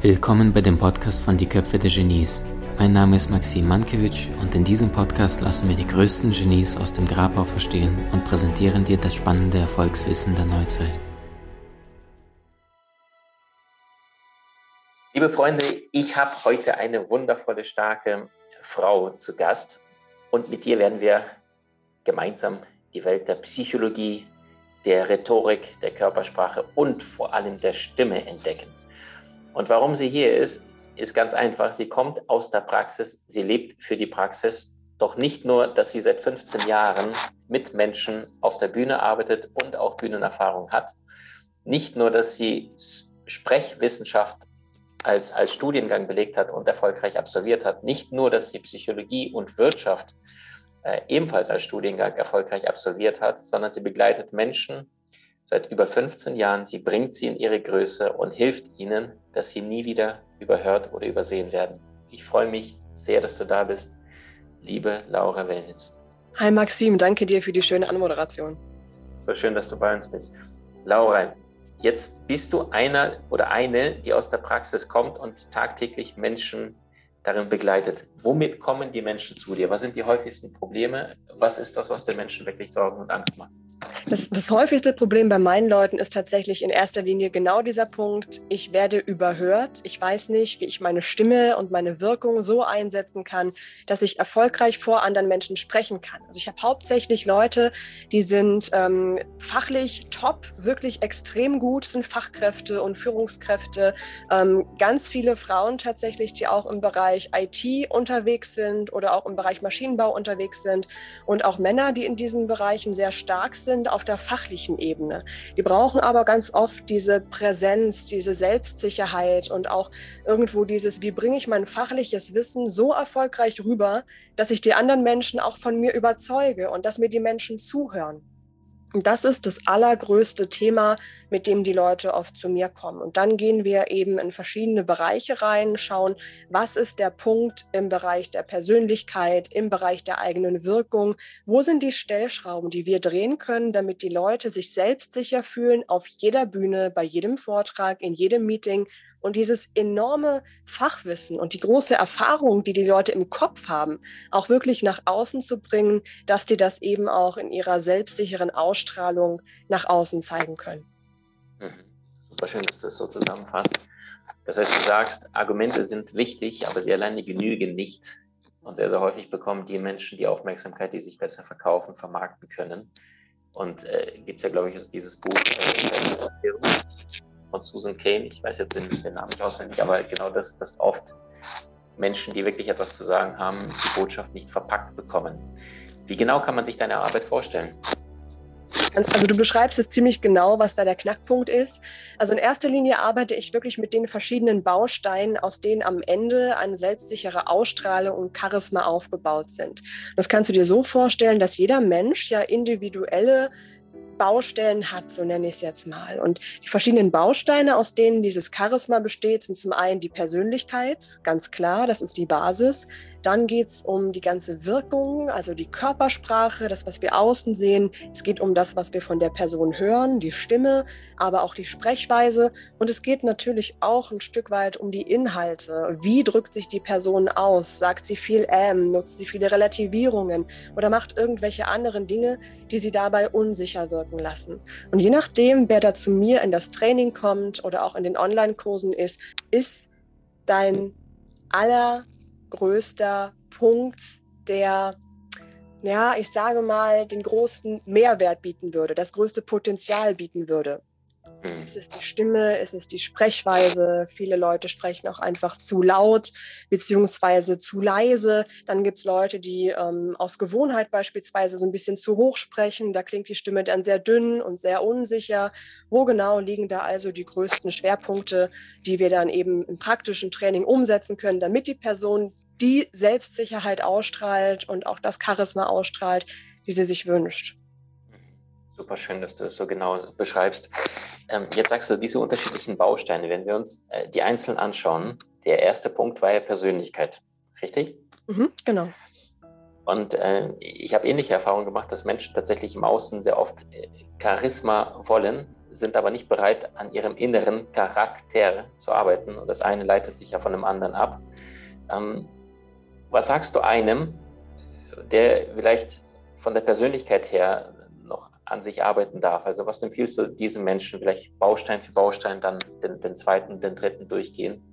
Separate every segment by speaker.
Speaker 1: Willkommen bei dem Podcast von Die Köpfe der Genies. Mein Name ist Maxim Mankewitsch und in diesem Podcast lassen wir die größten Genies aus dem Grabau verstehen und präsentieren dir das spannende Erfolgswissen der Neuzeit.
Speaker 2: Liebe Freunde, ich habe heute eine wundervolle, starke Frau zu Gast und mit dir werden wir gemeinsam die Welt der Psychologie, der Rhetorik, der Körpersprache und vor allem der Stimme entdecken. Und warum sie hier ist, ist ganz einfach. Sie kommt aus der Praxis, sie lebt für die Praxis. Doch nicht nur, dass sie seit 15 Jahren mit Menschen auf der Bühne arbeitet und auch Bühnenerfahrung hat. Nicht nur, dass sie Sprechwissenschaft als, als Studiengang belegt hat und erfolgreich absolviert hat. Nicht nur, dass sie Psychologie und Wirtschaft ebenfalls als Studiengang erfolgreich absolviert hat, sondern sie begleitet Menschen seit über 15 Jahren. Sie bringt sie in ihre Größe und hilft ihnen, dass sie nie wieder überhört oder übersehen werden. Ich freue mich sehr, dass du da bist, liebe Laura Wellnitz.
Speaker 3: Hi Maxim, danke dir für die schöne Anmoderation.
Speaker 2: So schön, dass du bei uns bist. Laura, jetzt bist du einer oder eine, die aus der Praxis kommt und tagtäglich Menschen darin begleitet. Womit kommen die Menschen zu dir? Was sind die häufigsten Probleme? Was ist das, was den Menschen wirklich Sorgen und Angst macht?
Speaker 3: Das, das, häufigste Problem bei meinen Leuten ist tatsächlich in erster Linie genau dieser Punkt, ich werde überhört. Ich weiß nicht, wie ich meine Stimme und meine Wirkung so einsetzen kann, dass ich erfolgreich vor anderen Menschen sprechen kann. Also ich habe hauptsächlich Leute, die sind ähm, fachlich top, wirklich extrem gut, sind Fachkräfte und Führungskräfte. Ähm, ganz viele Frauen tatsächlich, die auch im Bereich IT unterwegs sind oder auch im Bereich Maschinenbau unterwegs sind und auch Männer, die in diesen Bereichen sehr stark sind auf der fachlichen Ebene. Die brauchen aber ganz oft diese Präsenz, diese Selbstsicherheit und auch irgendwo dieses, wie bringe ich mein fachliches Wissen so erfolgreich rüber, dass ich die anderen Menschen auch von mir überzeuge und dass mir die Menschen zuhören. Das ist das allergrößte Thema, mit dem die Leute oft zu mir kommen. Und dann gehen wir eben in verschiedene Bereiche rein, schauen, was ist der Punkt im Bereich der Persönlichkeit, im Bereich der eigenen Wirkung, wo sind die Stellschrauben, die wir drehen können, damit die Leute sich selbstsicher fühlen auf jeder Bühne, bei jedem Vortrag, in jedem Meeting und dieses enorme Fachwissen und die große Erfahrung, die die Leute im Kopf haben, auch wirklich nach außen zu bringen, dass die das eben auch in ihrer selbstsicheren Ausstrahlung nach außen zeigen können.
Speaker 2: Mhm. Super schön, dass du das so zusammenfasst. Das heißt, du sagst, Argumente sind wichtig, aber sie alleine genügen nicht. Und sehr, sehr häufig bekommen die Menschen die Aufmerksamkeit, die sich besser verkaufen, vermarkten können. Und äh, gibt es ja, glaube ich, dieses Buch äh, von Susan Kane, ich weiß jetzt den, den Namen nicht auswendig, aber genau das, dass oft Menschen, die wirklich etwas zu sagen haben, die Botschaft nicht verpackt bekommen. Wie genau kann man sich deine Arbeit vorstellen?
Speaker 3: Also du beschreibst es ziemlich genau, was da der Knackpunkt ist. Also in erster Linie arbeite ich wirklich mit den verschiedenen Bausteinen, aus denen am Ende eine selbstsichere Ausstrahlung und Charisma aufgebaut sind. Das kannst du dir so vorstellen, dass jeder Mensch ja individuelle Baustellen hat, so nenne ich es jetzt mal. Und die verschiedenen Bausteine, aus denen dieses Charisma besteht, sind zum einen die Persönlichkeit, ganz klar, das ist die Basis. Dann geht es um die ganze Wirkung, also die Körpersprache, das, was wir außen sehen. Es geht um das, was wir von der Person hören, die Stimme, aber auch die Sprechweise. Und es geht natürlich auch ein Stück weit um die Inhalte. Wie drückt sich die Person aus? Sagt sie viel ähm, nutzt sie viele Relativierungen oder macht irgendwelche anderen Dinge, die sie dabei unsicher wirken lassen. Und je nachdem, wer da zu mir in das Training kommt oder auch in den Online-Kursen ist, ist dein aller größter Punkt, der, ja, ich sage mal, den größten Mehrwert bieten würde, das größte Potenzial bieten würde. Mhm. Es ist die Stimme, es ist die Sprechweise. Viele Leute sprechen auch einfach zu laut beziehungsweise zu leise. Dann gibt es Leute, die ähm, aus Gewohnheit beispielsweise so ein bisschen zu hoch sprechen. Da klingt die Stimme dann sehr dünn und sehr unsicher. Wo genau liegen da also die größten Schwerpunkte, die wir dann eben im praktischen Training umsetzen können, damit die Person die Selbstsicherheit ausstrahlt und auch das Charisma ausstrahlt, die sie sich wünscht.
Speaker 2: Super schön, dass du das so genau beschreibst. Ähm, jetzt sagst du diese unterschiedlichen Bausteine, wenn wir uns äh, die einzeln anschauen. Der erste Punkt war ja Persönlichkeit, richtig?
Speaker 3: Mhm, genau.
Speaker 2: Und äh, ich habe ähnliche Erfahrungen gemacht, dass Menschen tatsächlich im Außen sehr oft äh, Charisma wollen, sind aber nicht bereit, an ihrem inneren Charakter zu arbeiten. Und das eine leitet sich ja von dem anderen ab. Ähm, was sagst du einem, der vielleicht von der Persönlichkeit her noch an sich arbeiten darf? Also was empfiehlst du diesen Menschen, vielleicht Baustein für Baustein dann den, den zweiten, den dritten durchgehen,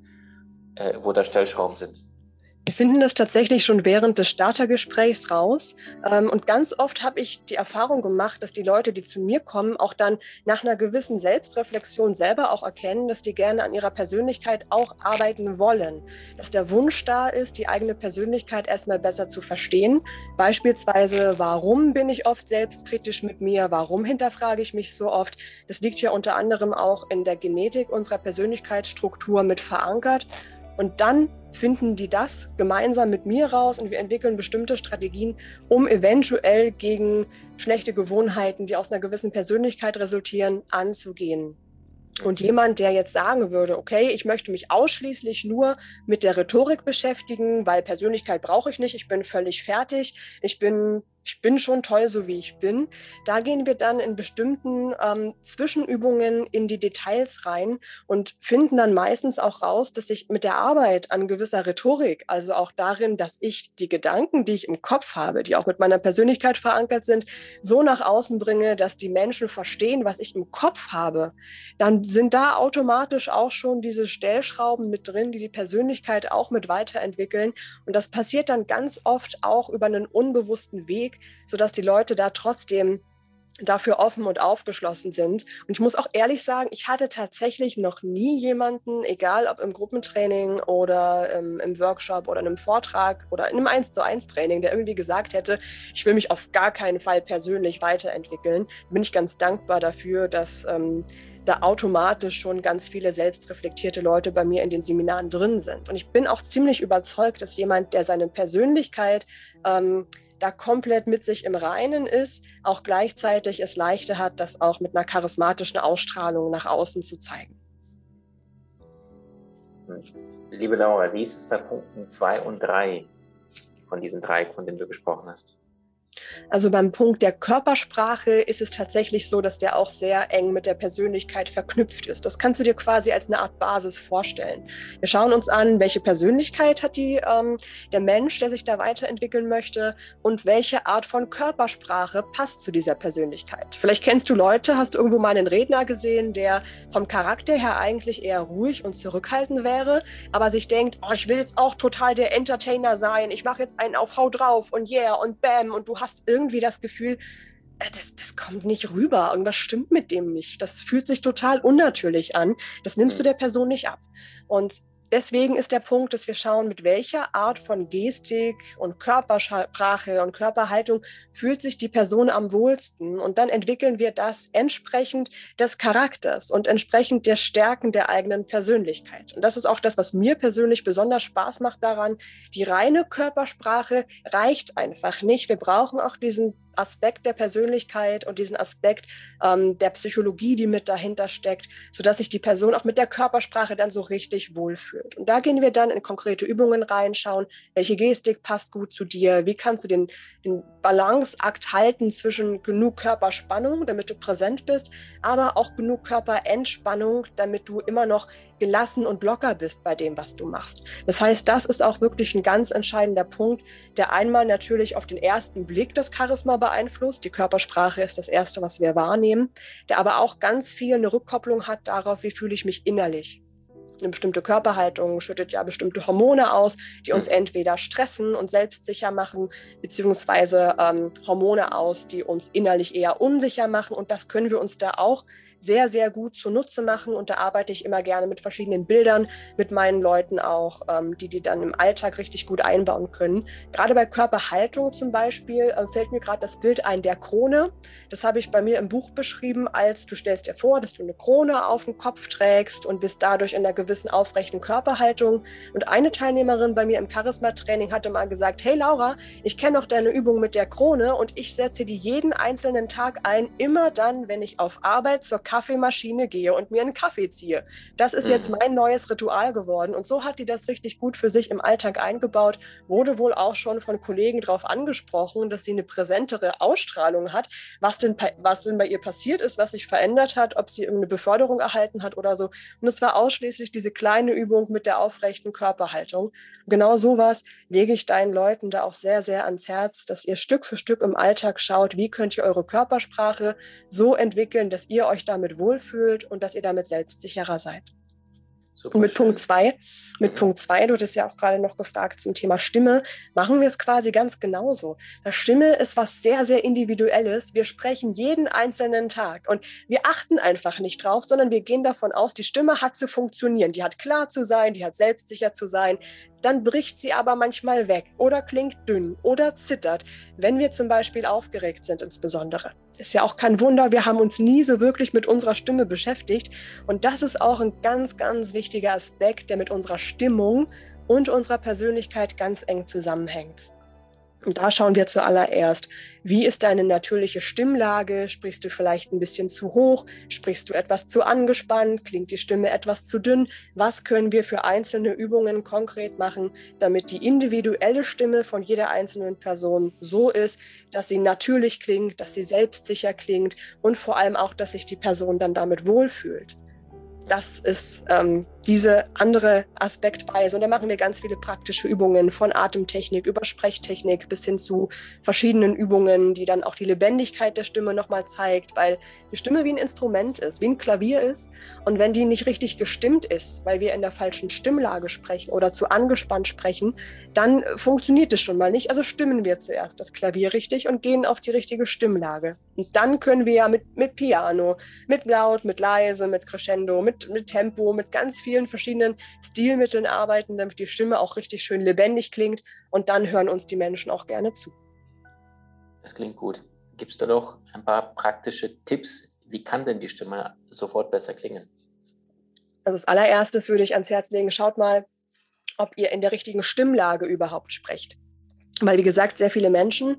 Speaker 2: äh, wo da Stellschrauben sind?
Speaker 3: Wir finden das tatsächlich schon während des Startergesprächs raus. Ähm, und ganz oft habe ich die Erfahrung gemacht, dass die Leute, die zu mir kommen, auch dann nach einer gewissen Selbstreflexion selber auch erkennen, dass die gerne an ihrer Persönlichkeit auch arbeiten wollen. Dass der Wunsch da ist, die eigene Persönlichkeit erstmal besser zu verstehen. Beispielsweise, warum bin ich oft selbstkritisch mit mir? Warum hinterfrage ich mich so oft? Das liegt ja unter anderem auch in der Genetik unserer Persönlichkeitsstruktur mit verankert. Und dann finden die das gemeinsam mit mir raus und wir entwickeln bestimmte Strategien, um eventuell gegen schlechte Gewohnheiten, die aus einer gewissen Persönlichkeit resultieren, anzugehen. Und jemand, der jetzt sagen würde, okay, ich möchte mich ausschließlich nur mit der Rhetorik beschäftigen, weil Persönlichkeit brauche ich nicht, ich bin völlig fertig, ich bin ich bin schon toll, so wie ich bin. Da gehen wir dann in bestimmten ähm, Zwischenübungen in die Details rein und finden dann meistens auch raus, dass ich mit der Arbeit an gewisser Rhetorik, also auch darin, dass ich die Gedanken, die ich im Kopf habe, die auch mit meiner Persönlichkeit verankert sind, so nach außen bringe, dass die Menschen verstehen, was ich im Kopf habe, dann sind da automatisch auch schon diese Stellschrauben mit drin, die die Persönlichkeit auch mit weiterentwickeln. Und das passiert dann ganz oft auch über einen unbewussten Weg, sodass die Leute da trotzdem dafür offen und aufgeschlossen sind. Und ich muss auch ehrlich sagen, ich hatte tatsächlich noch nie jemanden, egal ob im Gruppentraining oder im, im Workshop oder in einem Vortrag oder in einem 1 zu 1 Training, der irgendwie gesagt hätte, ich will mich auf gar keinen Fall persönlich weiterentwickeln. Bin ich ganz dankbar dafür, dass ähm, da automatisch schon ganz viele selbstreflektierte Leute bei mir in den Seminaren drin sind. Und ich bin auch ziemlich überzeugt, dass jemand, der seine Persönlichkeit ähm, da komplett mit sich im Reinen ist, auch gleichzeitig es leichter hat, das auch mit einer charismatischen Ausstrahlung nach außen zu zeigen.
Speaker 2: Liebe Laura, wie ist es bei Punkten 2 und 3 von diesen drei, von denen du gesprochen hast?
Speaker 3: Also beim Punkt der Körpersprache ist es tatsächlich so, dass der auch sehr eng mit der Persönlichkeit verknüpft ist. Das kannst du dir quasi als eine Art Basis vorstellen. Wir schauen uns an, welche Persönlichkeit hat die, ähm, der Mensch, der sich da weiterentwickeln möchte und welche Art von Körpersprache passt zu dieser Persönlichkeit. Vielleicht kennst du Leute, hast du irgendwo mal einen Redner gesehen, der vom Charakter her eigentlich eher ruhig und zurückhaltend wäre, aber sich denkt, oh, ich will jetzt auch total der Entertainer sein, ich mache jetzt einen auf Hau drauf und yeah und bam und du hast hast irgendwie das Gefühl, äh, das, das, kommt nicht rüber, irgendwas stimmt mit dem nicht. Das fühlt sich total unnatürlich an. Das nimmst du der Person nicht ab. Und deswegen ist der Punkt, dass wir schauen, mit welcher Art von Gestik und Körpersprache und Körperhaltung fühlt sich die Person am wohlsten. Und dann entwickeln wir das entsprechend des Charakters und entsprechend der Stärken der eigenen Persönlichkeit. Und das ist auch das, was mir persönlich besonders Spaß macht daran. Die reine Körpersprache reicht einfach nicht. Wir brauchen auch diesen Aspekt der Persönlichkeit und diesen Aspekt ähm, der Psychologie, die mit dahinter steckt, sodass sich die Person auch mit der Körpersprache dann so richtig wohlfühlt. Und da gehen wir dann in konkrete Übungen reinschauen, welche Gestik passt gut zu dir, wie kannst du den, den Balanceakt halten zwischen genug Körperspannung, damit du präsent bist, aber auch genug Körperentspannung, damit du immer noch gelassen und locker bist bei dem, was du machst. Das heißt, das ist auch wirklich ein ganz entscheidender Punkt, der einmal natürlich auf den ersten Blick das Charisma beeinflusst. Die Körpersprache ist das Erste, was wir wahrnehmen, der aber auch ganz viel eine Rückkopplung hat darauf, wie fühle ich mich innerlich eine bestimmte Körperhaltung schüttet ja bestimmte Hormone aus, die uns entweder stressen und selbstsicher machen, beziehungsweise ähm, Hormone aus, die uns innerlich eher unsicher machen. Und das können wir uns da auch sehr, sehr gut zunutze machen. Und da arbeite ich immer gerne mit verschiedenen Bildern mit meinen Leuten auch, ähm, die die dann im Alltag richtig gut einbauen können. Gerade bei Körperhaltung zum Beispiel äh, fällt mir gerade das Bild ein der Krone. Das habe ich bei mir im Buch beschrieben, als du stellst dir vor, dass du eine Krone auf dem Kopf trägst und bist dadurch in einer gewissen aufrechten Körperhaltung. Und eine Teilnehmerin bei mir im Charisma-Training hatte mal gesagt, hey Laura, ich kenne noch deine Übung mit der Krone und ich setze die jeden einzelnen Tag ein, immer dann, wenn ich auf Arbeit zur Kaffeemaschine gehe und mir einen Kaffee ziehe. Das ist jetzt mhm. mein neues Ritual geworden. Und so hat die das richtig gut für sich im Alltag eingebaut, wurde wohl auch schon von Kollegen darauf angesprochen, dass sie eine präsentere Ausstrahlung hat, was denn, was denn bei ihr passiert ist, was sich verändert hat, ob sie irgendeine Beförderung erhalten hat oder so. Und es war ausschließlich diese kleine Übung mit der aufrechten Körperhaltung. Genau sowas lege ich deinen Leuten da auch sehr, sehr ans Herz, dass ihr Stück für Stück im Alltag schaut, wie könnt ihr eure Körpersprache so entwickeln, dass ihr euch damit wohlfühlt und dass ihr damit selbstsicherer seid. Super und mit schön. Punkt zwei, mit Punkt zwei, du hattest ja auch gerade noch gefragt zum Thema Stimme, machen wir es quasi ganz genauso. Das Stimme ist was sehr, sehr Individuelles. Wir sprechen jeden einzelnen Tag und wir achten einfach nicht drauf, sondern wir gehen davon aus, die Stimme hat zu funktionieren, die hat klar zu sein, die hat selbstsicher zu sein, dann bricht sie aber manchmal weg oder klingt dünn oder zittert, wenn wir zum Beispiel aufgeregt sind insbesondere. Ist ja auch kein Wunder, wir haben uns nie so wirklich mit unserer Stimme beschäftigt. Und das ist auch ein ganz, ganz wichtiger Aspekt, der mit unserer Stimmung und unserer Persönlichkeit ganz eng zusammenhängt. Und da schauen wir zuallererst, wie ist deine natürliche Stimmlage? Sprichst du vielleicht ein bisschen zu hoch? Sprichst du etwas zu angespannt? Klingt die Stimme etwas zu dünn? Was können wir für einzelne Übungen konkret machen, damit die individuelle Stimme von jeder einzelnen Person so ist, dass sie natürlich klingt, dass sie selbstsicher klingt und vor allem auch, dass sich die Person dann damit wohlfühlt? das ist ähm, diese andere Aspektweise. Und da machen wir ganz viele praktische Übungen von Atemtechnik über Sprechtechnik bis hin zu verschiedenen Übungen, die dann auch die Lebendigkeit der Stimme nochmal zeigt, weil die Stimme wie ein Instrument ist, wie ein Klavier ist. Und wenn die nicht richtig gestimmt ist, weil wir in der falschen Stimmlage sprechen oder zu angespannt sprechen, dann funktioniert es schon mal nicht. Also stimmen wir zuerst das Klavier richtig und gehen auf die richtige Stimmlage. Und dann können wir ja mit, mit Piano, mit laut, mit leise, mit Crescendo, mit mit, Tempo, mit ganz vielen verschiedenen Stilmitteln arbeiten, damit die Stimme auch richtig schön lebendig klingt. Und dann hören uns die Menschen auch gerne zu.
Speaker 2: Das klingt gut. Gibt es da noch ein paar praktische Tipps? Wie kann denn die Stimme sofort besser klingen?
Speaker 3: Also als allererstes würde ich ans Herz legen, schaut mal, ob ihr in der richtigen Stimmlage überhaupt sprecht. Weil, wie gesagt, sehr viele Menschen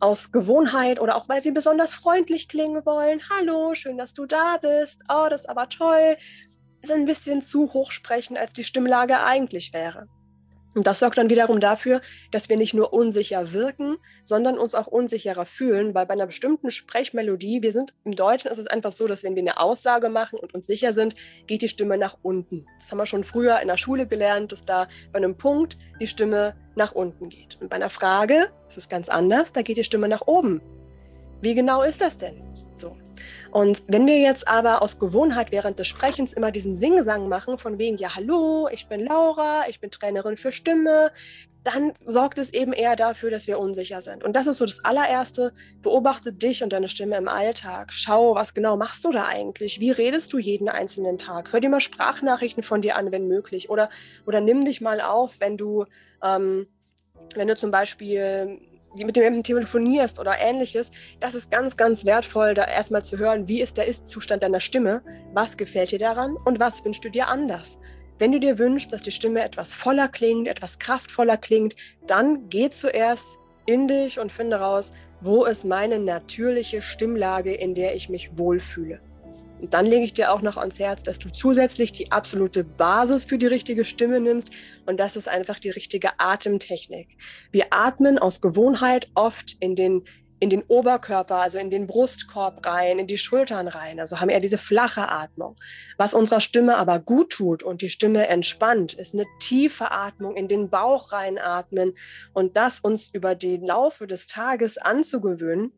Speaker 3: aus Gewohnheit oder auch weil sie besonders freundlich klingen wollen, hallo, schön, dass du da bist, oh, das ist aber toll, ein bisschen zu hoch sprechen, als die Stimmlage eigentlich wäre. Und das sorgt dann wiederum dafür, dass wir nicht nur unsicher wirken, sondern uns auch unsicherer fühlen, weil bei einer bestimmten Sprechmelodie, wir sind im Deutschen ist es einfach so, dass wenn wir eine Aussage machen und uns sicher sind, geht die Stimme nach unten. Das haben wir schon früher in der Schule gelernt, dass da bei einem Punkt die Stimme nach unten geht. Und bei einer Frage ist es ganz anders, da geht die Stimme nach oben. Wie genau ist das denn? So. Und wenn wir jetzt aber aus Gewohnheit während des Sprechens immer diesen Singsang machen, von wegen, ja, hallo, ich bin Laura, ich bin Trainerin für Stimme, dann sorgt es eben eher dafür, dass wir unsicher sind. Und das ist so das allererste. Beobachte dich und deine Stimme im Alltag. Schau, was genau machst du da eigentlich? Wie redest du jeden einzelnen Tag? Hör dir mal Sprachnachrichten von dir an, wenn möglich. Oder, oder nimm dich mal auf, wenn du, ähm, wenn du zum Beispiel mit dem telefonierst oder ähnliches, das ist ganz, ganz wertvoll, da erstmal zu hören, wie ist der Ist-Zustand deiner Stimme, was gefällt dir daran und was wünschst du dir anders. Wenn du dir wünschst, dass die Stimme etwas voller klingt, etwas kraftvoller klingt, dann geh zuerst in dich und finde raus, wo ist meine natürliche Stimmlage, in der ich mich wohlfühle. Und dann lege ich dir auch noch ans Herz, dass du zusätzlich die absolute Basis für die richtige Stimme nimmst. Und das ist einfach die richtige Atemtechnik. Wir atmen aus Gewohnheit oft in den in den Oberkörper, also in den Brustkorb rein, in die Schultern rein. Also haben eher diese flache Atmung. Was unserer Stimme aber gut tut und die Stimme entspannt, ist eine tiefe Atmung in den Bauch reinatmen und das uns über den Laufe des Tages anzugewöhnen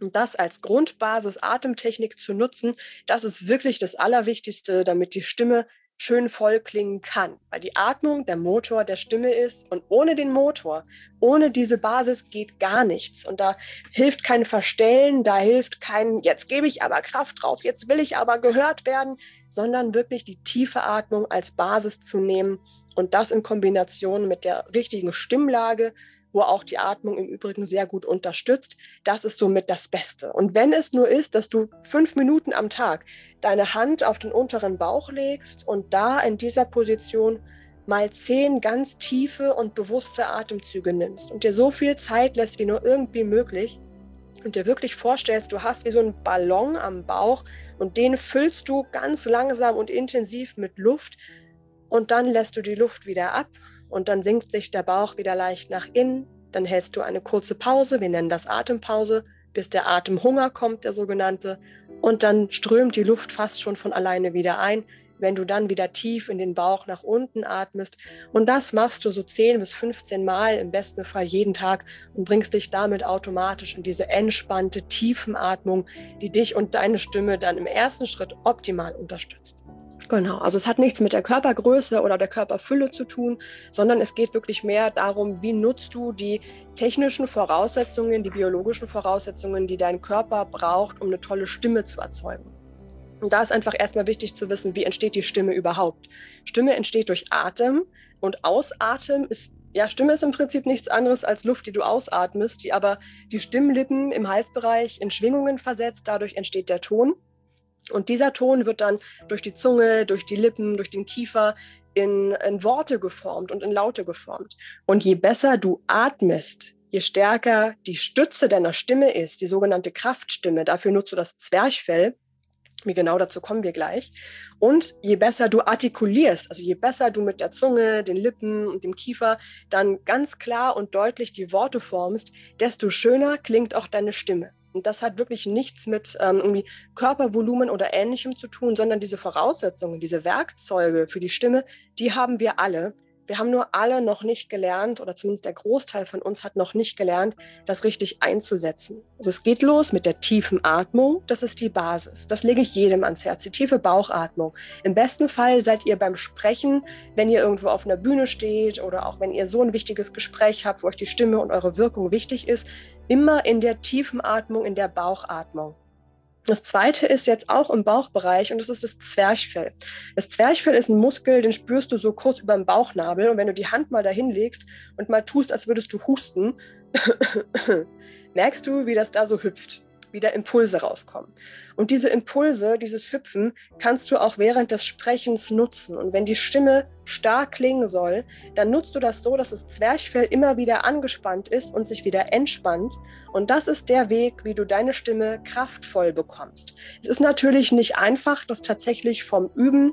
Speaker 3: und das als Grundbasis Atemtechnik zu nutzen, das ist wirklich das Allerwichtigste, damit die Stimme schön voll klingen kann. Weil die Atmung der Motor der Stimme ist und ohne den Motor, ohne diese Basis geht gar nichts. Und da hilft kein Verstellen, da hilft kein, jetzt gebe ich aber Kraft drauf, jetzt will ich aber gehört werden, sondern wirklich die tiefe Atmung als Basis zu nehmen und das in Kombination mit der richtigen Stimmlage wo auch die Atmung im Übrigen sehr gut unterstützt. Das ist somit das Beste. Und wenn es nur ist, dass du fünf Minuten am Tag deine Hand auf den unteren Bauch legst und da in dieser Position mal zehn ganz tiefe und bewusste Atemzüge nimmst und dir so viel Zeit lässt wie nur irgendwie möglich, und dir wirklich vorstellst, du hast wie so einen Ballon am Bauch und den füllst du ganz langsam und intensiv mit Luft und dann lässt du die Luft wieder ab und dann sinkt sich der Bauch wieder leicht nach innen. Dann hältst du eine kurze Pause, wir nennen das Atempause, bis der Atemhunger kommt, der sogenannte, und dann strömt die Luft fast schon von alleine wieder ein wenn du dann wieder tief in den Bauch nach unten atmest. Und das machst du so 10 bis 15 Mal, im besten Fall jeden Tag und bringst dich damit automatisch in diese entspannte Tiefenatmung, die dich und deine Stimme dann im ersten Schritt optimal unterstützt. Genau, also es hat nichts mit der Körpergröße oder der Körperfülle zu tun, sondern es geht wirklich mehr darum, wie nutzt du die technischen Voraussetzungen, die biologischen Voraussetzungen, die dein Körper braucht, um eine tolle Stimme zu erzeugen. Und da ist einfach erstmal wichtig zu wissen, wie entsteht die Stimme überhaupt. Stimme entsteht durch Atem und Ausatmen ist, ja, Stimme ist im Prinzip nichts anderes als Luft, die du ausatmest, die aber die Stimmlippen im Halsbereich in Schwingungen versetzt. Dadurch entsteht der Ton. Und dieser Ton wird dann durch die Zunge, durch die Lippen, durch den Kiefer in, in Worte geformt und in Laute geformt. Und je besser du atmest, je stärker die Stütze deiner Stimme ist, die sogenannte Kraftstimme, dafür nutzt du das Zwerchfell, wie genau dazu kommen wir gleich. Und je besser du artikulierst, also je besser du mit der Zunge, den Lippen und dem Kiefer dann ganz klar und deutlich die Worte formst, desto schöner klingt auch deine Stimme. Und das hat wirklich nichts mit ähm, irgendwie Körpervolumen oder ähnlichem zu tun, sondern diese Voraussetzungen, diese Werkzeuge für die Stimme, die haben wir alle. Wir haben nur alle noch nicht gelernt, oder zumindest der Großteil von uns hat noch nicht gelernt, das richtig einzusetzen. Also es geht los mit der tiefen Atmung, das ist die Basis. Das lege ich jedem ans Herz, die tiefe Bauchatmung. Im besten Fall seid ihr beim Sprechen, wenn ihr irgendwo auf einer Bühne steht oder auch wenn ihr so ein wichtiges Gespräch habt, wo euch die Stimme und eure Wirkung wichtig ist, immer in der tiefen Atmung, in der Bauchatmung. Das zweite ist jetzt auch im Bauchbereich und das ist das Zwerchfell. Das Zwerchfell ist ein Muskel, den spürst du so kurz über dem Bauchnabel und wenn du die Hand mal dahin legst und mal tust, als würdest du husten, merkst du, wie das da so hüpft wieder Impulse rauskommen. Und diese Impulse, dieses Hüpfen, kannst du auch während des Sprechens nutzen. Und wenn die Stimme stark klingen soll, dann nutzt du das so, dass das Zwerchfell immer wieder angespannt ist und sich wieder entspannt. Und das ist der Weg, wie du deine Stimme kraftvoll bekommst. Es ist natürlich nicht einfach, das tatsächlich vom Üben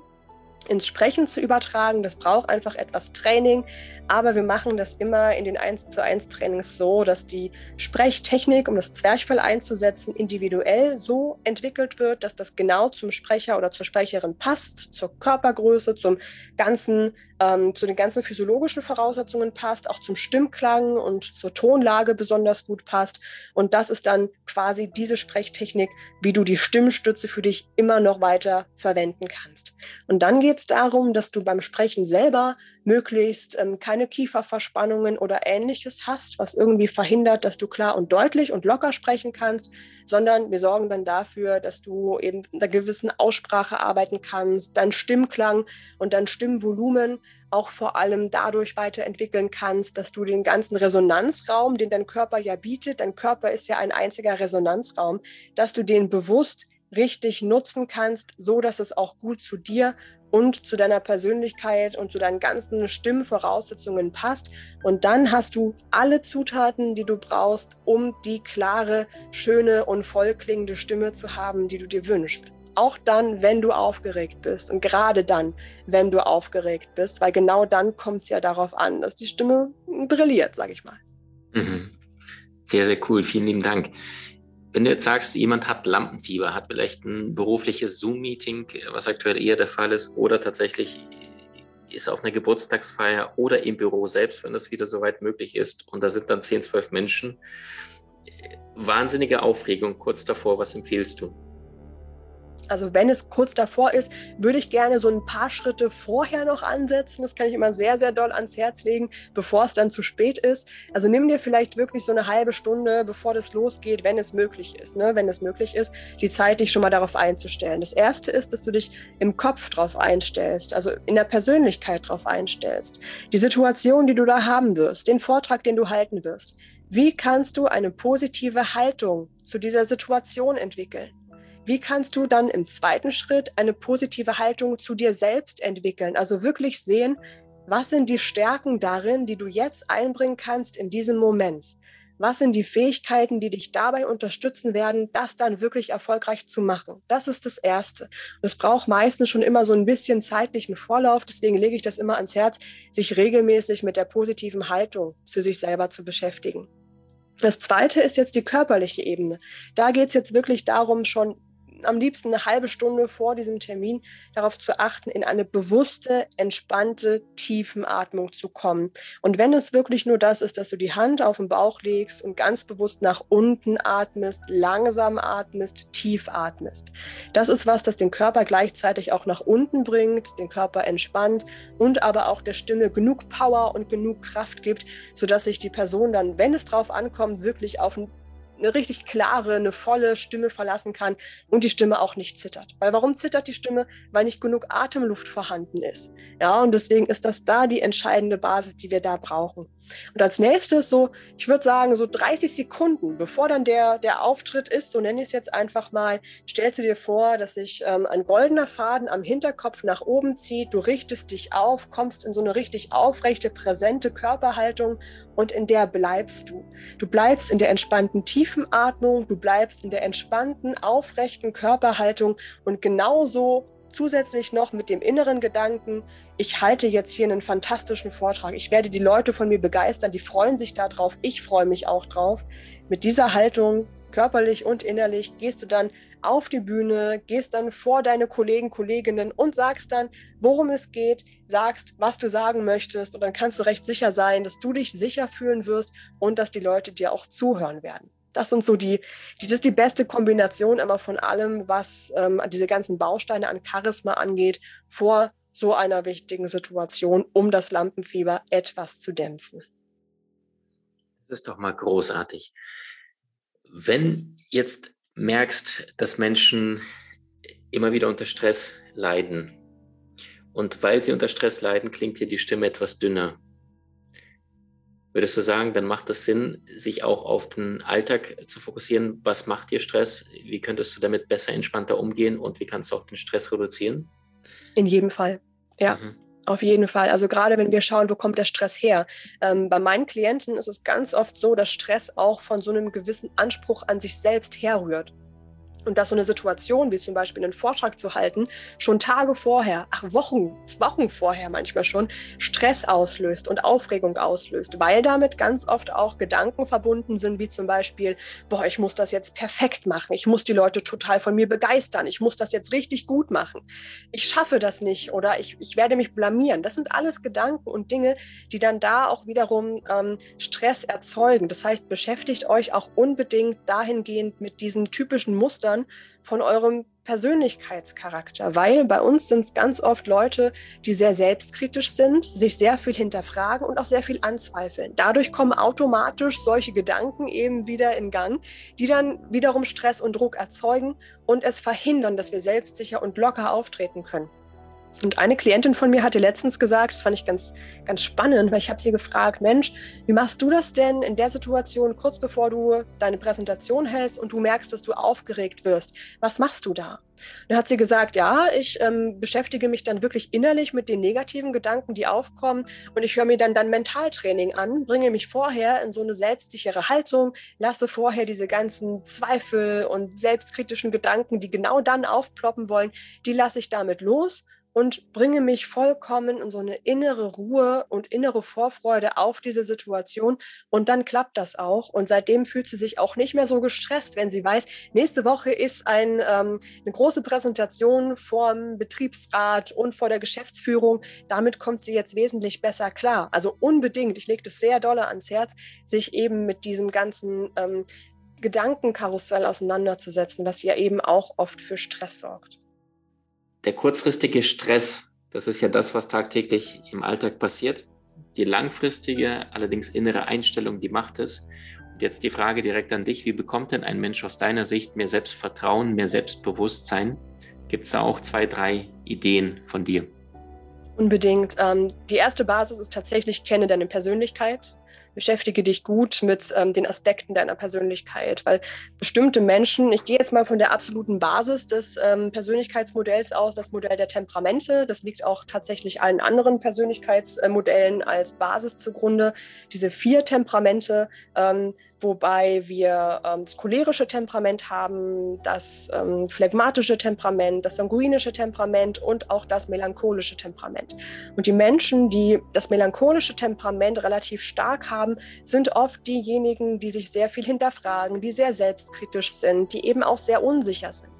Speaker 3: ins Sprechen zu übertragen. Das braucht einfach etwas Training, aber wir machen das immer in den 1 zu 1 Trainings so, dass die Sprechtechnik, um das Zwerchfell einzusetzen, individuell so entwickelt wird, dass das genau zum Sprecher oder zur Sprecherin passt, zur Körpergröße, zum ganzen ähm, zu den ganzen physiologischen Voraussetzungen passt, auch zum Stimmklang und zur Tonlage besonders gut passt. Und das ist dann quasi diese Sprechtechnik, wie du die Stimmstütze für dich immer noch weiter verwenden kannst. Und dann geht es darum, dass du beim Sprechen selber möglichst ähm, keine Kieferverspannungen oder ähnliches hast, was irgendwie verhindert, dass du klar und deutlich und locker sprechen kannst, sondern wir sorgen dann dafür, dass du eben in einer gewissen Aussprache arbeiten kannst, dein Stimmklang und dein Stimmvolumen auch vor allem dadurch weiterentwickeln kannst, dass du den ganzen Resonanzraum, den dein Körper ja bietet, dein Körper ist ja ein einziger Resonanzraum, dass du den bewusst richtig nutzen kannst, so dass es auch gut zu dir und zu deiner Persönlichkeit und zu deinen ganzen Stimmvoraussetzungen passt. Und dann hast du alle Zutaten, die du brauchst, um die klare, schöne und vollklingende Stimme zu haben, die du dir wünschst. Auch dann, wenn du aufgeregt bist und gerade dann, wenn du aufgeregt bist, weil genau dann kommt es ja darauf an, dass die Stimme brilliert, sage ich mal.
Speaker 2: Mhm. Sehr, sehr cool. Vielen lieben Dank. Wenn du jetzt sagst, jemand hat Lampenfieber, hat vielleicht ein berufliches Zoom-Meeting, was aktuell eher der Fall ist, oder tatsächlich ist auf einer Geburtstagsfeier oder im Büro selbst, wenn das wieder soweit möglich ist, und da sind dann 10, 12 Menschen, wahnsinnige Aufregung kurz davor, was empfiehlst du?
Speaker 3: Also wenn es kurz davor ist, würde ich gerne so ein paar Schritte vorher noch ansetzen. Das kann ich immer sehr, sehr doll ans Herz legen, bevor es dann zu spät ist. Also nimm dir vielleicht wirklich so eine halbe Stunde, bevor das losgeht, wenn es möglich ist. Ne? Wenn es möglich ist, die Zeit, dich schon mal darauf einzustellen. Das Erste ist, dass du dich im Kopf drauf einstellst, also in der Persönlichkeit drauf einstellst. Die Situation, die du da haben wirst, den Vortrag, den du halten wirst. Wie kannst du eine positive Haltung zu dieser Situation entwickeln? Wie kannst du dann im zweiten Schritt eine positive Haltung zu dir selbst entwickeln? Also wirklich sehen, was sind die Stärken darin, die du jetzt einbringen kannst in diesem Moment? Was sind die Fähigkeiten, die dich dabei unterstützen werden, das dann wirklich erfolgreich zu machen? Das ist das Erste. Und es braucht meistens schon immer so ein bisschen zeitlichen Vorlauf. Deswegen lege ich das immer ans Herz, sich regelmäßig mit der positiven Haltung zu sich selber zu beschäftigen. Das zweite ist jetzt die körperliche Ebene. Da geht es jetzt wirklich darum, schon am liebsten eine halbe Stunde vor diesem Termin darauf zu achten, in eine bewusste, entspannte Tiefenatmung zu kommen. Und wenn es wirklich nur das ist, dass du die Hand auf den Bauch legst und ganz bewusst nach unten atmest, langsam atmest, tief atmest. Das ist was, das den Körper gleichzeitig auch nach unten bringt, den Körper entspannt und aber auch der Stimme genug Power und genug Kraft gibt, sodass sich die Person dann, wenn es drauf ankommt, wirklich auf ein eine richtig klare, eine volle Stimme verlassen kann und die Stimme auch nicht zittert. Weil warum zittert die Stimme? Weil nicht genug Atemluft vorhanden ist. Ja, und deswegen ist das da die entscheidende Basis, die wir da brauchen. Und als nächstes so, ich würde sagen, so 30 Sekunden, bevor dann der, der Auftritt ist, so nenne ich es jetzt einfach mal, stellst du dir vor, dass sich ähm, ein goldener Faden am Hinterkopf nach oben zieht, du richtest dich auf, kommst in so eine richtig aufrechte, präsente Körperhaltung und in der bleibst du. Du bleibst in der entspannten tiefen Atmung, du bleibst in der entspannten, aufrechten Körperhaltung und genauso zusätzlich noch mit dem inneren Gedanken, ich halte jetzt hier einen fantastischen Vortrag, ich werde die Leute von mir begeistern, die freuen sich darauf, ich freue mich auch drauf. Mit dieser Haltung, körperlich und innerlich, gehst du dann auf die Bühne, gehst dann vor deine Kollegen, Kolleginnen und sagst dann, worum es geht, sagst, was du sagen möchtest. Und dann kannst du recht sicher sein, dass du dich sicher fühlen wirst und dass die Leute dir auch zuhören werden das sind so die, die, das ist die beste Kombination immer von allem, was ähm, diese ganzen Bausteine an Charisma angeht, vor so einer wichtigen Situation, um das Lampenfieber etwas zu dämpfen.
Speaker 2: Das ist doch mal großartig. Wenn jetzt merkst, dass Menschen immer wieder unter Stress leiden und weil sie unter Stress leiden, klingt hier die Stimme etwas dünner. Würdest du sagen, dann macht es Sinn, sich auch auf den Alltag zu fokussieren? Was macht dir Stress? Wie könntest du damit besser, entspannter umgehen und wie kannst du auch den Stress reduzieren?
Speaker 3: In jedem Fall, ja. Mhm. Auf jeden Fall. Also gerade wenn wir schauen, wo kommt der Stress her? Ähm, bei meinen Klienten ist es ganz oft so, dass Stress auch von so einem gewissen Anspruch an sich selbst herrührt. Und dass so eine Situation, wie zum Beispiel einen Vortrag zu halten, schon Tage vorher, ach Wochen, Wochen vorher manchmal schon, Stress auslöst und Aufregung auslöst, weil damit ganz oft auch Gedanken verbunden sind, wie zum Beispiel, boah, ich muss das jetzt perfekt machen, ich muss die Leute total von mir begeistern, ich muss das jetzt richtig gut machen, ich schaffe das nicht oder ich, ich werde mich blamieren. Das sind alles Gedanken und Dinge, die dann da auch wiederum ähm, Stress erzeugen. Das heißt, beschäftigt euch auch unbedingt dahingehend mit diesen typischen Mustern, Mustern von eurem Persönlichkeitscharakter, weil bei uns sind es ganz oft Leute, die sehr selbstkritisch sind, sich sehr viel hinterfragen und auch sehr viel anzweifeln. Dadurch kommen automatisch solche Gedanken eben wieder in Gang, die dann wiederum Stress und Druck erzeugen und es verhindern, dass wir selbstsicher und locker auftreten können. Und eine Klientin von mir hatte letztens gesagt, das fand ich ganz, ganz spannend, weil ich habe sie gefragt, Mensch, wie machst du das denn in der Situation, kurz bevor du deine Präsentation hältst und du merkst, dass du aufgeregt wirst? Was machst du da? Dann hat sie gesagt, ja, ich ähm, beschäftige mich dann wirklich innerlich mit den negativen Gedanken, die aufkommen und ich höre mir dann dann Mentaltraining an, bringe mich vorher in so eine selbstsichere Haltung, lasse vorher diese ganzen Zweifel und selbstkritischen Gedanken, die genau dann aufploppen wollen, die lasse ich damit los und bringe mich vollkommen in so eine innere Ruhe und innere Vorfreude auf diese Situation. Und dann klappt das auch. Und seitdem fühlt sie sich auch nicht mehr so gestresst, wenn sie weiß, nächste Woche ist ein, ähm, eine große Präsentation vor dem Betriebsrat und vor der Geschäftsführung. Damit kommt sie jetzt wesentlich besser klar. Also unbedingt, ich lege das sehr dolle ans Herz, sich eben mit diesem ganzen ähm, Gedankenkarussell auseinanderzusetzen, was ja eben auch oft für Stress sorgt
Speaker 2: der kurzfristige Stress, das ist ja das, was tagtäglich im Alltag passiert. Die langfristige, allerdings innere Einstellung, die macht es. Und jetzt die Frage direkt an dich, wie bekommt denn ein Mensch aus deiner Sicht mehr Selbstvertrauen, mehr Selbstbewusstsein? Gibt es da auch zwei, drei Ideen von dir?
Speaker 3: Unbedingt. Ähm, die erste Basis ist tatsächlich, kenne deine Persönlichkeit beschäftige dich gut mit ähm, den Aspekten deiner Persönlichkeit, weil bestimmte Menschen, ich gehe jetzt mal von der absoluten Basis des ähm, Persönlichkeitsmodells aus, das Modell der Temperamente, das liegt auch tatsächlich allen anderen Persönlichkeitsmodellen als Basis zugrunde. Diese vier Temperamente, ähm, wobei wir ähm, das cholerische Temperament haben, das ähm, phlegmatische Temperament, das sanguinische Temperament und auch das melancholische Temperament. Und die Menschen, die das melancholische Temperament relativ stark haben, sind oft diejenigen, die sich sehr viel hinterfragen, die sehr selbstkritisch sind, die eben auch sehr unsicher sind.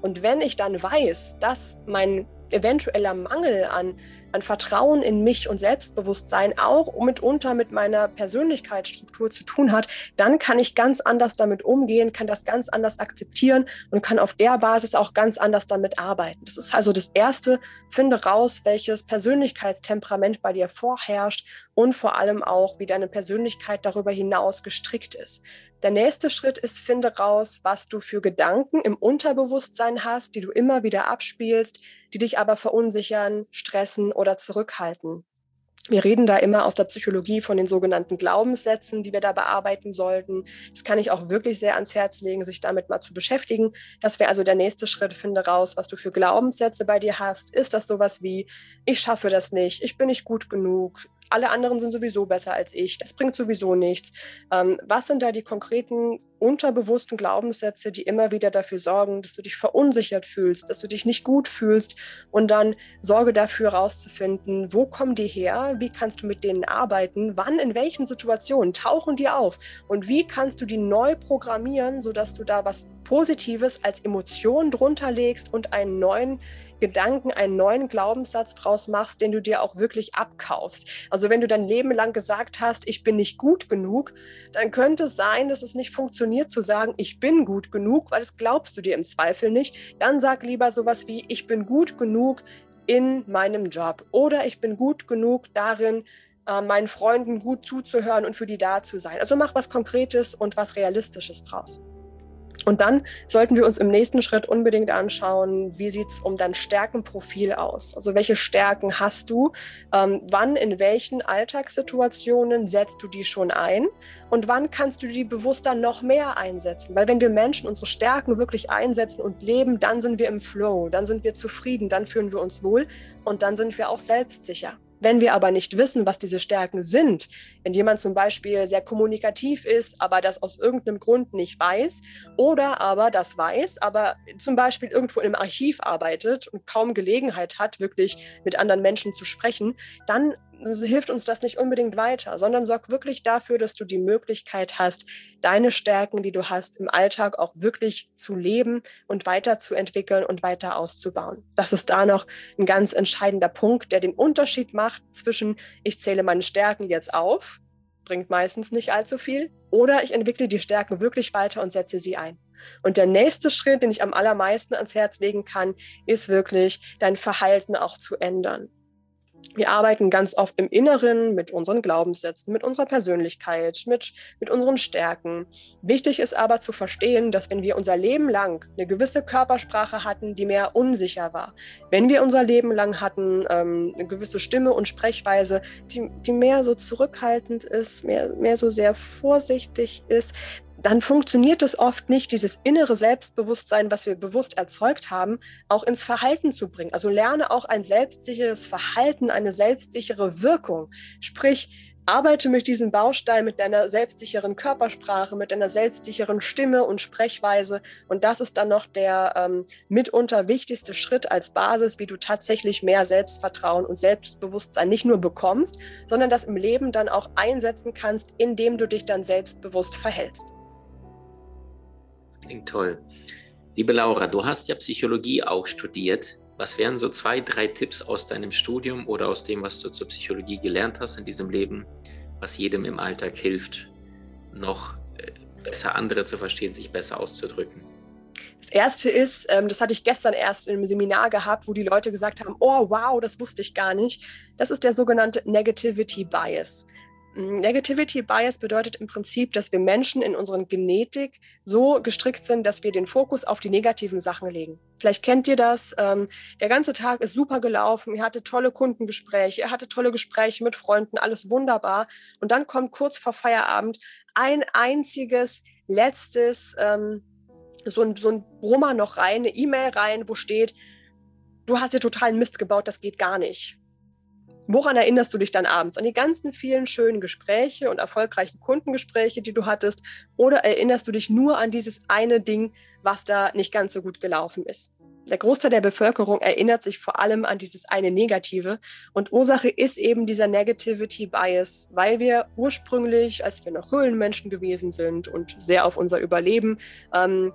Speaker 3: Und wenn ich dann weiß, dass mein eventueller Mangel an an Vertrauen in mich und Selbstbewusstsein auch mitunter mit meiner Persönlichkeitsstruktur zu tun hat, dann kann ich ganz anders damit umgehen, kann das ganz anders akzeptieren und kann auf der Basis auch ganz anders damit arbeiten. Das ist also das Erste, finde raus, welches Persönlichkeitstemperament bei dir vorherrscht und vor allem auch, wie deine Persönlichkeit darüber hinaus gestrickt ist. Der nächste Schritt ist, finde raus, was du für Gedanken im Unterbewusstsein hast, die du immer wieder abspielst, die dich aber verunsichern, stressen oder zurückhalten. Wir reden da immer aus der Psychologie von den sogenannten Glaubenssätzen, die wir da bearbeiten sollten. Das kann ich auch wirklich sehr ans Herz legen, sich damit mal zu beschäftigen. Das wäre also der nächste Schritt. Finde raus, was du für Glaubenssätze bei dir hast. Ist das sowas wie, ich schaffe das nicht, ich bin nicht gut genug, alle anderen sind sowieso besser als ich, das bringt sowieso nichts. Ähm, was sind da die konkreten unterbewussten Glaubenssätze, die immer wieder dafür sorgen, dass du dich verunsichert fühlst, dass du dich nicht gut fühlst und dann sorge dafür herauszufinden, wo kommen die her, wie kannst du mit denen arbeiten, wann, in welchen Situationen tauchen die auf? Und wie kannst du die neu programmieren, sodass du da was Positives als Emotion drunter legst und einen neuen Gedanken einen neuen Glaubenssatz draus machst, den du dir auch wirklich abkaufst. Also wenn du dein Leben lang gesagt hast, ich bin nicht gut genug, dann könnte es sein, dass es nicht funktioniert zu sagen, ich bin gut genug, weil das glaubst du dir im Zweifel nicht. Dann sag lieber sowas wie, ich bin gut genug in meinem Job oder ich bin gut genug darin, äh, meinen Freunden gut zuzuhören und für die da zu sein. Also mach was Konkretes und was Realistisches draus. Und dann sollten wir uns im nächsten Schritt unbedingt anschauen, wie sieht es um dein Stärkenprofil aus? Also welche Stärken hast du? Ähm, wann, in welchen Alltagssituationen setzt du die schon ein? Und wann kannst du die bewusster noch mehr einsetzen? Weil wenn wir Menschen unsere Stärken wirklich einsetzen und leben, dann sind wir im Flow, dann sind wir zufrieden, dann fühlen wir uns wohl und dann sind wir auch selbstsicher. Wenn wir aber nicht wissen, was diese Stärken sind, wenn jemand zum Beispiel sehr kommunikativ ist, aber das aus irgendeinem Grund nicht weiß, oder aber das weiß, aber zum Beispiel irgendwo im Archiv arbeitet und kaum Gelegenheit hat, wirklich mit anderen Menschen zu sprechen, dann hilft uns das nicht unbedingt weiter, sondern sorg wirklich dafür, dass du die Möglichkeit hast, deine Stärken, die du hast, im Alltag auch wirklich zu leben und weiterzuentwickeln und weiter auszubauen. Das ist da noch ein ganz entscheidender Punkt, der den Unterschied macht zwischen, ich zähle meine Stärken jetzt auf, bringt meistens nicht allzu viel, oder ich entwickle die Stärken wirklich weiter und setze sie ein. Und der nächste Schritt, den ich am allermeisten ans Herz legen kann, ist wirklich dein Verhalten auch zu ändern. Wir arbeiten ganz oft im Inneren mit unseren Glaubenssätzen, mit unserer Persönlichkeit, mit, mit unseren Stärken. Wichtig ist aber zu verstehen, dass wenn wir unser Leben lang eine gewisse Körpersprache hatten, die mehr unsicher war, wenn wir unser Leben lang hatten ähm, eine gewisse Stimme und Sprechweise, die, die mehr so zurückhaltend ist, mehr, mehr so sehr vorsichtig ist, dann funktioniert es oft nicht, dieses innere Selbstbewusstsein, was wir bewusst erzeugt haben, auch ins Verhalten zu bringen. Also lerne auch ein selbstsicheres Verhalten, eine selbstsichere Wirkung. Sprich, arbeite mit diesem Baustein, mit deiner selbstsicheren Körpersprache, mit deiner selbstsicheren Stimme und Sprechweise. Und das ist dann noch der ähm, mitunter wichtigste Schritt als Basis, wie du tatsächlich mehr Selbstvertrauen und Selbstbewusstsein nicht nur bekommst, sondern das im Leben dann auch einsetzen kannst, indem du dich dann selbstbewusst verhältst.
Speaker 2: Klingt toll. Liebe Laura, du hast ja Psychologie auch studiert. Was wären so zwei, drei Tipps aus deinem Studium oder aus dem, was du zur Psychologie gelernt hast in diesem Leben, was jedem im Alltag hilft, noch äh, besser andere zu verstehen, sich besser auszudrücken?
Speaker 3: Das erste ist, ähm, das hatte ich gestern erst in einem Seminar gehabt, wo die Leute gesagt haben: Oh, wow, das wusste ich gar nicht. Das ist der sogenannte Negativity Bias. Negativity Bias bedeutet im Prinzip, dass wir Menschen in unserer Genetik so gestrickt sind, dass wir den Fokus auf die negativen Sachen legen. Vielleicht kennt ihr das. Ähm, der ganze Tag ist super gelaufen. Ihr hattet tolle Kundengespräche, ihr hattet tolle Gespräche mit Freunden, alles wunderbar. Und dann kommt kurz vor Feierabend ein einziges, letztes, ähm, so ein, so ein Brummer noch rein, eine E-Mail rein, wo steht, du hast dir totalen Mist gebaut, das geht gar nicht Woran erinnerst du dich dann abends? An die ganzen vielen schönen Gespräche und erfolgreichen Kundengespräche, die du hattest? Oder erinnerst du dich nur an dieses eine Ding, was da nicht ganz so gut gelaufen ist? Der Großteil der Bevölkerung erinnert sich vor allem an dieses eine Negative. Und Ursache ist eben dieser Negativity Bias, weil wir ursprünglich, als wir noch Höhlenmenschen gewesen sind und sehr auf unser Überleben, ähm,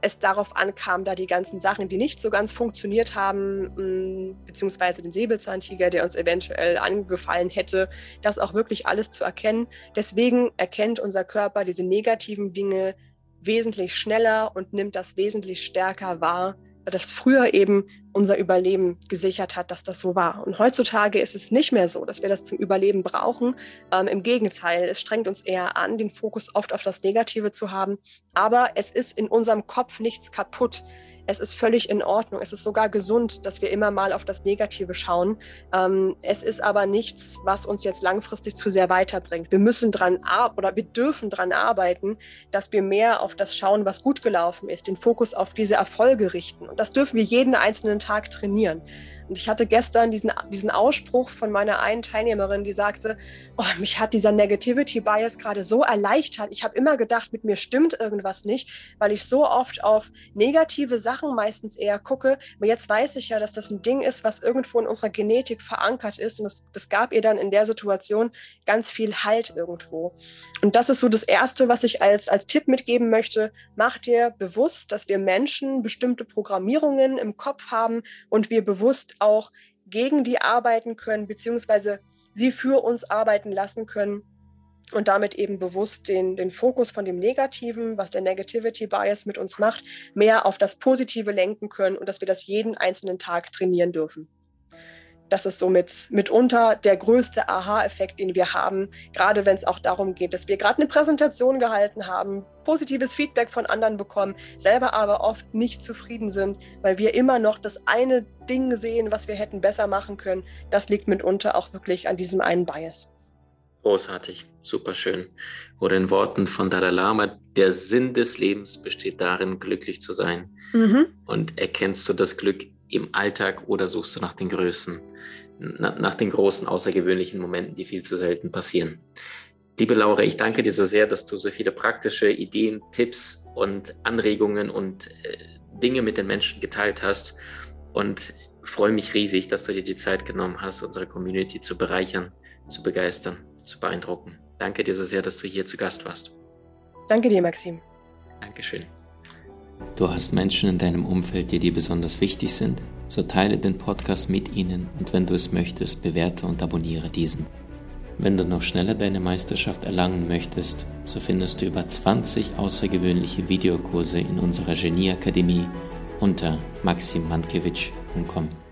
Speaker 3: es darauf ankam, da die ganzen Sachen, die nicht so ganz funktioniert haben, beziehungsweise den Säbelzahntiger, der uns eventuell angefallen hätte, das auch wirklich alles zu erkennen. Deswegen erkennt unser Körper diese negativen Dinge wesentlich schneller und nimmt das wesentlich stärker wahr, das früher eben unser Überleben gesichert hat, dass das so war. Und heutzutage ist es nicht mehr so, dass wir das zum Überleben brauchen. Ähm, Im Gegenteil, es strengt uns eher an, den Fokus oft auf das Negative zu haben. Aber es ist in unserem Kopf nichts kaputt es ist völlig in Ordnung. Es ist sogar gesund, dass wir immer mal auf das Negative schauen. Ähm, es ist aber nichts, was uns jetzt langfristig zu sehr weiterbringt. Wir müssen dran oder wir dürfen dran arbeiten, dass wir mehr auf das schauen, was gut gelaufen ist, den Fokus auf diese Erfolge richten. Und das dürfen wir jeden einzelnen Tag trainieren. Und ich hatte gestern diesen, diesen Ausspruch von meiner einen Teilnehmerin, die sagte, oh, mich hat dieser Negativity Bias gerade so erleichtert. Ich habe immer gedacht, mit mir stimmt irgendwas nicht, weil ich so oft auf negative Sachen meistens eher gucke. Aber jetzt weiß ich ja, dass das ein Ding ist, was irgendwo in unserer Genetik verankert ist. Und das, das gab ihr dann in der Situation ganz viel Halt irgendwo. Und das ist so das Erste, was ich als, als Tipp mitgeben möchte. Mach dir bewusst, dass wir Menschen bestimmte Programmierungen im Kopf haben und wir bewusst auch gegen die arbeiten können, beziehungsweise sie für uns arbeiten lassen können und damit eben bewusst den, den Fokus von dem Negativen, was der Negativity Bias mit uns macht, mehr auf das Positive lenken können und dass wir das jeden einzelnen Tag trainieren dürfen das ist somit mitunter der größte Aha-Effekt, den wir haben, gerade wenn es auch darum geht, dass wir gerade eine Präsentation gehalten haben, positives Feedback von anderen bekommen, selber aber oft nicht zufrieden sind, weil wir immer noch das eine Ding sehen, was wir hätten besser machen können. Das liegt mitunter auch wirklich an diesem einen Bias.
Speaker 2: Großartig, super schön. Oder in Worten von Dalai Lama, der Sinn des Lebens besteht darin, glücklich zu sein. Mhm. Und erkennst du das Glück im Alltag oder suchst du nach den Größen? Nach den großen, außergewöhnlichen Momenten, die viel zu selten passieren. Liebe Laura, ich danke dir so sehr, dass du so viele praktische Ideen, Tipps und Anregungen und äh, Dinge mit den Menschen geteilt hast und freue mich riesig, dass du dir die Zeit genommen hast, unsere Community zu bereichern, zu begeistern, zu beeindrucken. Danke dir so sehr, dass du hier zu Gast warst.
Speaker 3: Danke dir, Maxim.
Speaker 2: Dankeschön. Du hast Menschen in deinem Umfeld, die dir besonders wichtig sind? So teile den Podcast mit ihnen und wenn du es möchtest, bewerte und abonniere diesen. Wenn du noch schneller deine Meisterschaft erlangen möchtest, so findest du über 20 außergewöhnliche Videokurse in unserer Genieakademie unter maximmankiewicz.com.